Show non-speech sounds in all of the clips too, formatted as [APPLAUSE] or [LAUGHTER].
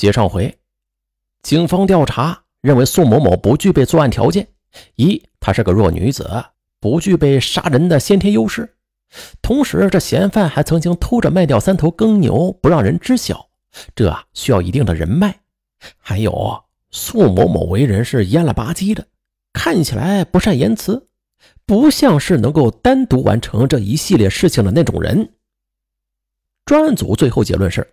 接上回，警方调查认为宋某某不具备作案条件：一，她是个弱女子，不具备杀人的先天优势；同时，这嫌犯还曾经偷着卖掉三头耕牛，不让人知晓，这需要一定的人脉。还有，宋某某为人是蔫了吧唧的，看起来不善言辞，不像是能够单独完成这一系列事情的那种人。专案组最后结论是：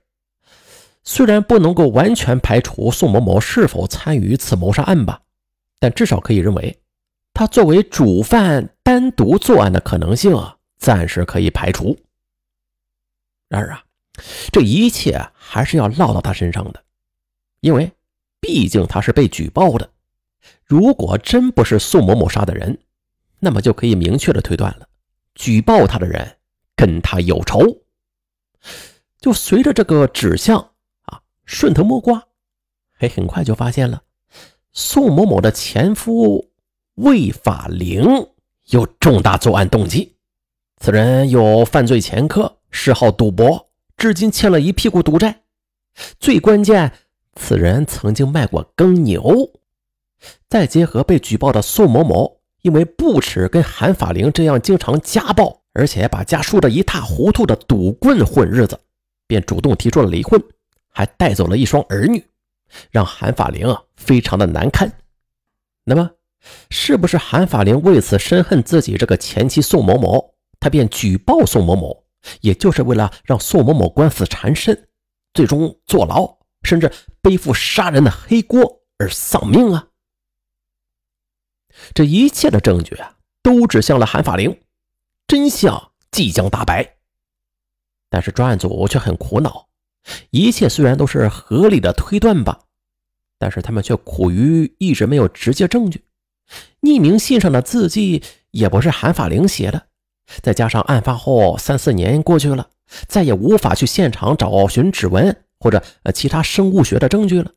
虽然不能够完全排除宋某某是否参与此谋杀案吧，但至少可以认为，他作为主犯单独作案的可能性啊暂时可以排除。然而啊，这一切还是要落到他身上的，因为毕竟他是被举报的。如果真不是宋某某杀的人，那么就可以明确的推断了，举报他的人跟他有仇。就随着这个指向，顺藤摸瓜，还很快就发现了宋某某的前夫魏法灵有重大作案动机。此人有犯罪前科，嗜好赌博，至今欠了一屁股赌债。最关键，此人曾经卖过耕牛。再结合被举报的宋某某，因为不耻跟韩法灵这样经常家暴。而且把家输得一塌糊涂的赌棍混日子，便主动提出了离婚，还带走了一双儿女，让韩法玲非常的难堪。那么，是不是韩法玲为此深恨自己这个前妻宋某某，他便举报宋某某，也就是为了让宋某某官司缠身，最终坐牢，甚至背负杀人的黑锅而丧命啊？这一切的证据啊，都指向了韩法玲。真相即将大白，但是专案组却很苦恼。一切虽然都是合理的推断吧，但是他们却苦于一直没有直接证据。匿名信上的字迹也不是韩法玲写的，再加上案发后三四年过去了，再也无法去现场找寻指纹或者呃其他生物学的证据了。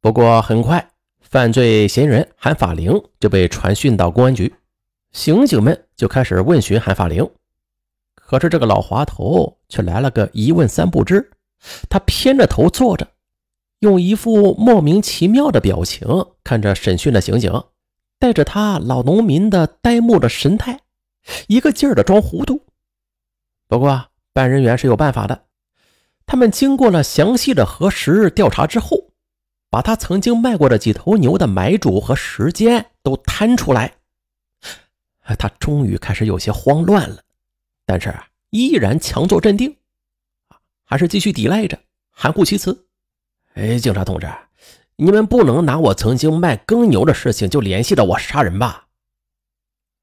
不过很快，犯罪嫌疑人韩法玲就被传讯到公安局。刑警们就开始问询韩法玲，可是这个老滑头却来了个一问三不知。他偏着头坐着，用一副莫名其妙的表情看着审讯的刑警，带着他老农民的呆木的神态，一个劲儿的装糊涂。不过办案人员是有办法的，他们经过了详细的核实调查之后，把他曾经卖过的几头牛的买主和时间都摊出来。他终于开始有些慌乱了，但是依然强作镇定，还是继续抵赖着，含糊其辞。哎，警察同志，你们不能拿我曾经卖耕牛的事情就联系到我杀人吧？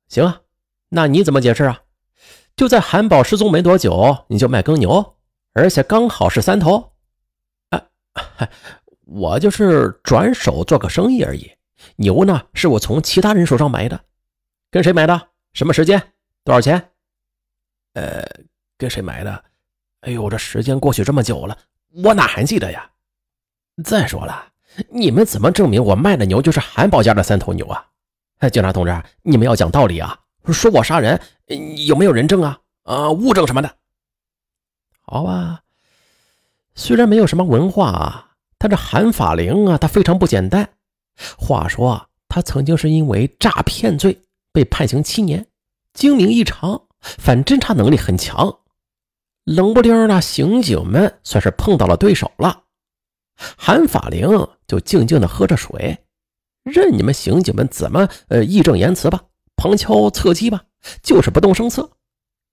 行啊，那你怎么解释啊？就在韩宝失踪没多久，你就卖耕牛，而且刚好是三头。啊，我就是转手做个生意而已，牛呢是我从其他人手上买的。跟谁买的？什么时间？多少钱？呃，跟谁买的？哎呦，这时间过去这么久了，我哪还记得呀？再说了，你们怎么证明我卖的牛就是韩宝家的三头牛啊？哎，警察同志，你们要讲道理啊！说我杀人，有没有人证啊？啊，物证什么的？好吧，虽然没有什么文化啊，但这韩法灵啊，他非常不简单。话说，他曾经是因为诈骗罪。被判刑七年，精明异常，反侦查能力很强。冷不丁的，刑警们算是碰到了对手了。韩法灵就静静的喝着水，任你们刑警们怎么呃义正言辞吧，旁敲侧击吧，就是不动声色。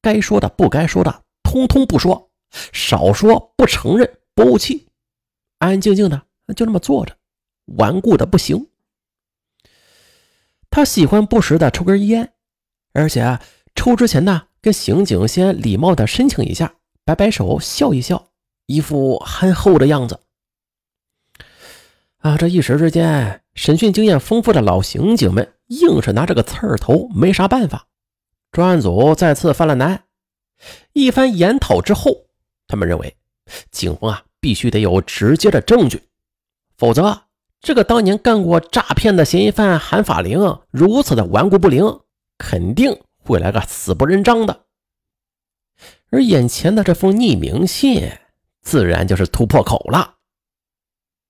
该说的不该说的，通通不说，少说不承认不怄气，安安静静的就那么坐着，顽固的不行。他喜欢不时的抽根烟，而且抽之前呢，跟刑警先礼貌的申请一下，摆摆手，笑一笑，一副憨厚的样子。啊，这一时之间，审讯经验丰富的老刑警们硬是拿这个刺儿头没啥办法。专案组再次犯了难，一番研讨之后，他们认为，警方啊必须得有直接的证据，否则。这个当年干过诈骗的嫌疑犯韩法灵如此的顽固不灵，肯定会来个死不认账的。而眼前的这封匿名信，自然就是突破口了。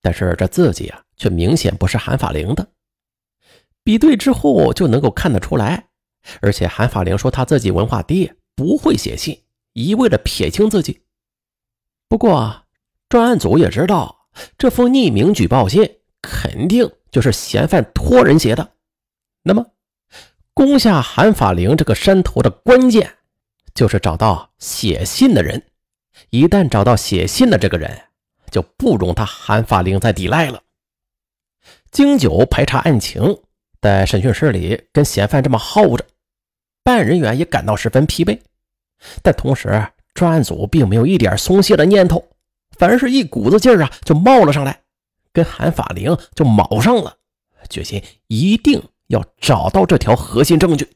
但是这字迹啊，却明显不是韩法灵的。比对之后就能够看得出来，而且韩法灵说他自己文化低，不会写信，一味的撇清自己。不过专案组也知道，这封匿名举报信肯定就是嫌犯托人写的。那么，攻下韩法灵这个山头的关键，就是找到写信的人。一旦找到写信的这个人，就不容他韩法灵再抵赖了。经久排查案情。在审讯室里跟嫌犯这么耗着，办案人员也感到十分疲惫。但同时，专案组并没有一点松懈的念头，反而是一股子劲儿啊就冒了上来，跟韩法灵就卯上了，决心一定要找到这条核心证据。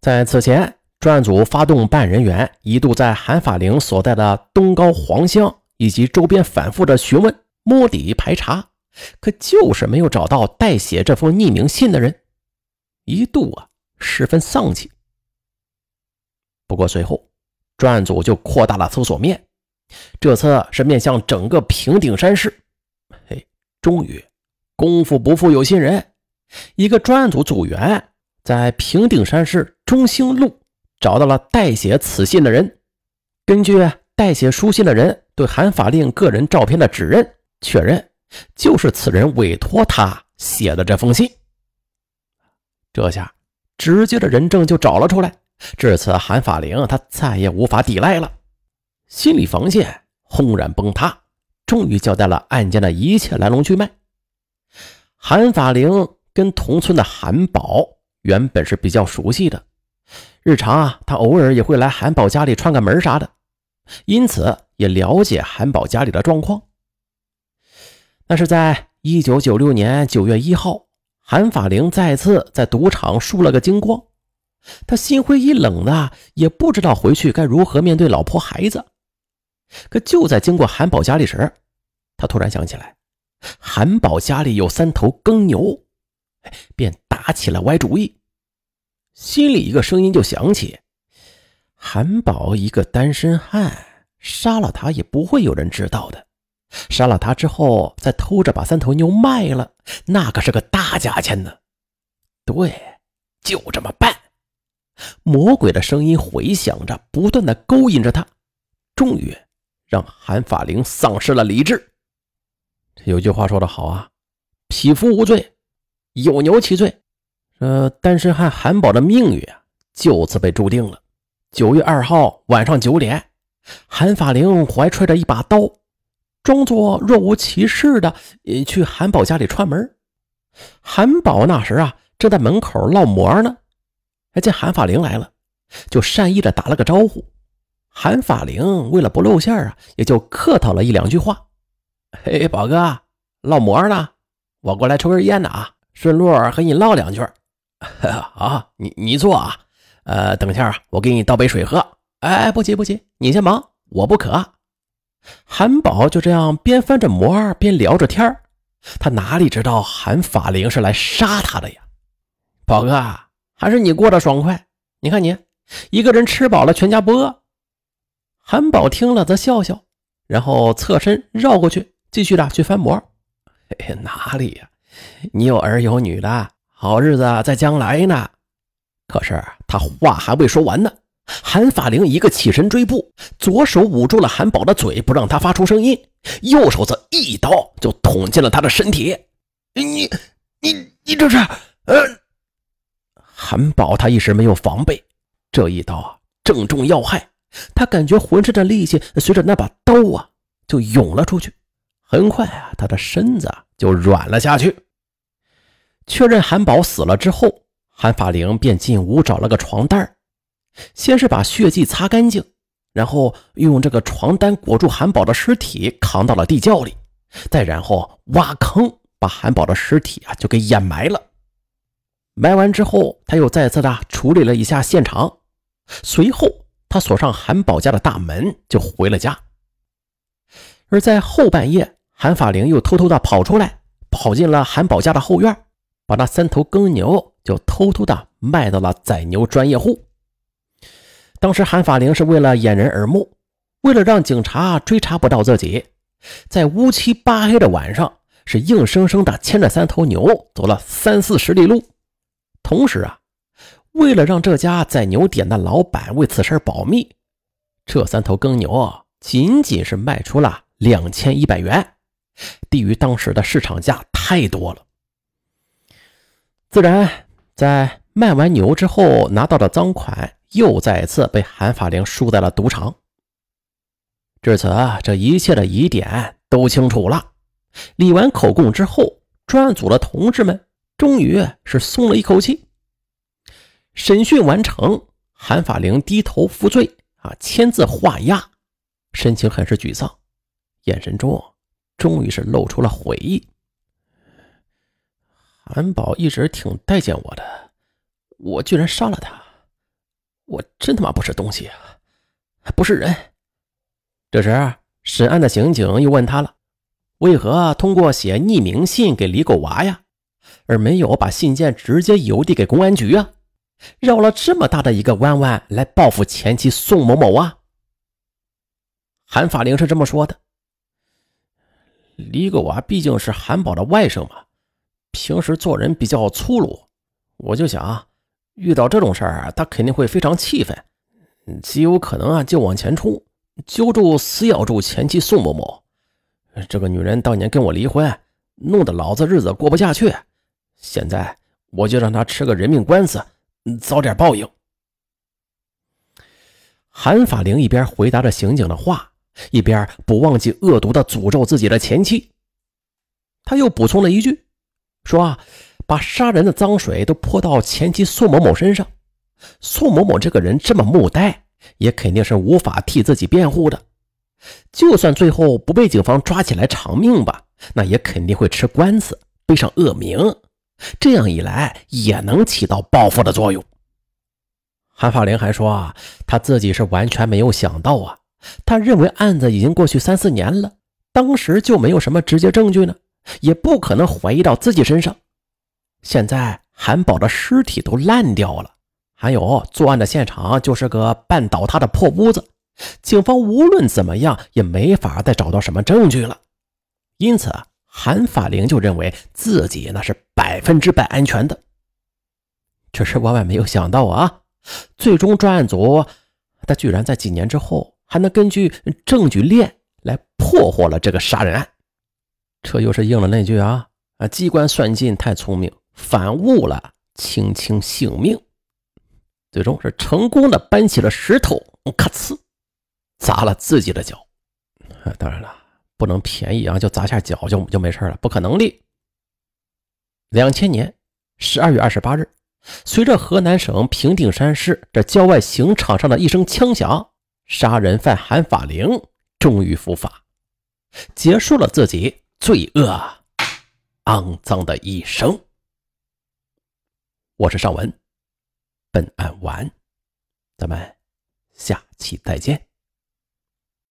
在此前，专案组发动办案人员一度在韩法灵所在的东高黄乡以及周边反复的询问、摸底排查。可就是没有找到代写这封匿名信的人，一度啊十分丧气。不过随后，专案组就扩大了搜索面，这次是面向整个平顶山市。嘿，终于，功夫不负有心人，一个专案组组员在平顶山市中兴路找到了代写此信的人。根据代写书信的人对韩法令个人照片的指认，确认。就是此人委托他写的这封信，这下直接的人证就找了出来。至此，韩法灵他再也无法抵赖了，心理防线轰然崩塌，终于交代了案件的一切来龙去脉。韩法灵跟同村的韩宝原本是比较熟悉的，日常啊，他偶尔也会来韩宝家里串个门啥的，因此也了解韩宝家里的状况。那是在一九九六年九月一号，韩法灵再次在赌场输了个精光，他心灰意冷的，也不知道回去该如何面对老婆孩子。可就在经过韩宝家里时，他突然想起来，韩宝家里有三头耕牛，便打起了歪主意。心里一个声音就响起：韩宝一个单身汉，杀了他也不会有人知道的。杀了他之后，再偷着把三头牛卖了，那可是个大价钱呢。对，就这么办。魔鬼的声音回响着，不断的勾引着他，终于让韩法灵丧失了理智。有句话说得好啊，“匹夫无罪，有牛其罪。”呃单身汉韩宝的命运啊，就此被注定了。九月二号晚上九点，韩法灵怀揣着一把刀。装作若无其事的去韩宝家里串门。韩宝那时啊正在门口烙馍呢，哎见韩法灵来了，就善意的打了个招呼。韩法灵为了不露馅啊，也就客套了一两句话：“ [LAUGHS] 嘿，宝哥，烙馍呢？我过来抽根烟呢啊，顺路和你唠两句。[LAUGHS] 啊，你你坐啊，呃，等下啊我给你倒杯水喝。哎，不急不急，你先忙，我不渴。”韩宝就这样边翻着馍边聊着天他哪里知道韩法灵是来杀他的呀？宝哥，还是你过得爽快？你看你一个人吃饱了，全家不饿。韩宝听了则笑笑，然后侧身绕过去，继续的去翻馍。哎，哪里呀？你有儿有女的，好日子在将来呢。可是他话还未说完呢。韩法灵一个起身追步，左手捂住了韩宝的嘴，不让他发出声音；右手则一刀就捅进了他的身体。你、你、你这是……呃，韩宝他一时没有防备，这一刀啊正中要害，他感觉浑身的力气随着那把刀啊就涌了出去。很快啊，他的身子就软了下去。确认韩宝死了之后，韩法灵便进屋找了个床单先是把血迹擦干净，然后用这个床单裹住韩宝的尸体，扛到了地窖里，再然后挖坑，把韩宝的尸体啊就给掩埋了。埋完之后，他又再次的处理了一下现场，随后他锁上韩宝家的大门，就回了家。而在后半夜，韩法灵又偷偷的跑出来，跑进了韩宝家的后院，把那三头耕牛就偷偷的卖到了宰牛专业户。当时韩法灵是为了掩人耳目，为了让警察追查不到自己，在乌漆八黑的晚上，是硬生生的牵着三头牛走了三四十里路。同时啊，为了让这家宰牛点的老板为此事保密，这三头耕牛仅仅是卖出了两千一百元，低于当时的市场价太多了。自然，在卖完牛之后拿到的赃款，又再次被韩法玲输在了赌场。至此，这一切的疑点都清楚了。理完口供之后，专案组的同志们终于是松了一口气。审讯完成，韩法玲低头负罪，啊，签字画押，神情很是沮丧，眼神中终于是露出了悔意。韩宝一直挺待见我的，我居然杀了他，我真他妈不是东西啊，不是人。这时，审案的刑警又问他了：“为何通过写匿名信给李狗娃呀，而没有把信件直接邮递给公安局啊？绕了这么大的一个弯弯来报复前妻宋某某啊？”韩法玲是这么说的：“李狗娃毕竟是韩宝的外甥嘛，平时做人比较粗鲁，我就想啊，遇到这种事儿，他肯定会非常气愤，极有可能啊就往前冲。”揪住死咬住前妻宋某某，这个女人当年跟我离婚，弄得老子日子过不下去。现在我就让她吃个人命官司，早点报应。韩法玲一边回答着刑警的话，一边不忘记恶毒的诅咒自己的前妻。他又补充了一句，说：“啊，把杀人的脏水都泼到前妻宋某某身上。宋某某这个人这么木呆。”也肯定是无法替自己辩护的，就算最后不被警方抓起来偿命吧，那也肯定会吃官司，背上恶名。这样一来，也能起到报复的作用。韩法林还说啊，他自己是完全没有想到啊，他认为案子已经过去三四年了，当时就没有什么直接证据呢，也不可能怀疑到自己身上。现在韩宝的尸体都烂掉了。还有作案的现场就是个半倒塌的破屋子，警方无论怎么样也没法再找到什么证据了。因此，韩法玲就认为自己那是百分之百安全的。只是万万没有想到啊，最终专案组他居然在几年之后还能根据证据链来破获了这个杀人案。这又是应了那句啊啊，机关算尽太聪明，反误了卿卿性命。最终是成功的搬起了石头，咔呲，砸了自己的脚。当然了，不能便宜啊，就砸下脚就就没事了，不可能的。两千年十二月二十八日，随着河南省平顶山市这郊外刑场上的一声枪响，杀人犯韩法玲终于伏法，结束了自己罪恶肮脏的一生。我是尚文。本案完，咱们下期再见。